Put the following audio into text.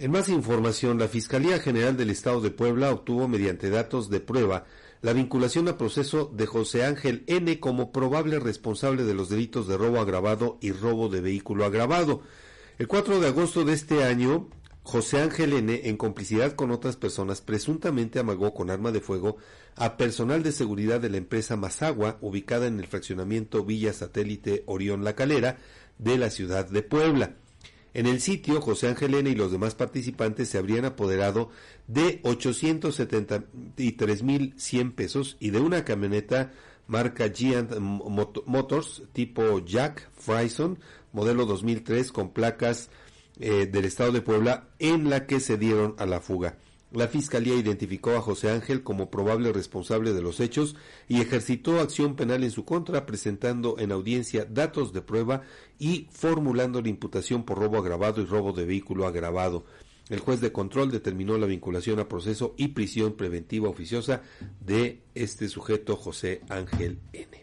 En más información, la Fiscalía General del Estado de Puebla obtuvo mediante datos de prueba la vinculación a proceso de José Ángel N como probable responsable de los delitos de robo agravado y robo de vehículo agravado. El 4 de agosto de este año, José Ángel N., en complicidad con otras personas, presuntamente amagó con arma de fuego a personal de seguridad de la empresa Mazagua, ubicada en el fraccionamiento Villa Satélite Orión La Calera, de la ciudad de Puebla. En el sitio, José Ángel N. y los demás participantes se habrían apoderado de 873.100 pesos y de una camioneta marca Giant Motors tipo Jack Frison, modelo 2003 con placas eh, del estado de Puebla, en la que se dieron a la fuga. La Fiscalía identificó a José Ángel como probable responsable de los hechos y ejercitó acción penal en su contra, presentando en audiencia datos de prueba y formulando la imputación por robo agravado y robo de vehículo agravado. El juez de control determinó la vinculación a proceso y prisión preventiva oficiosa de este sujeto José Ángel N.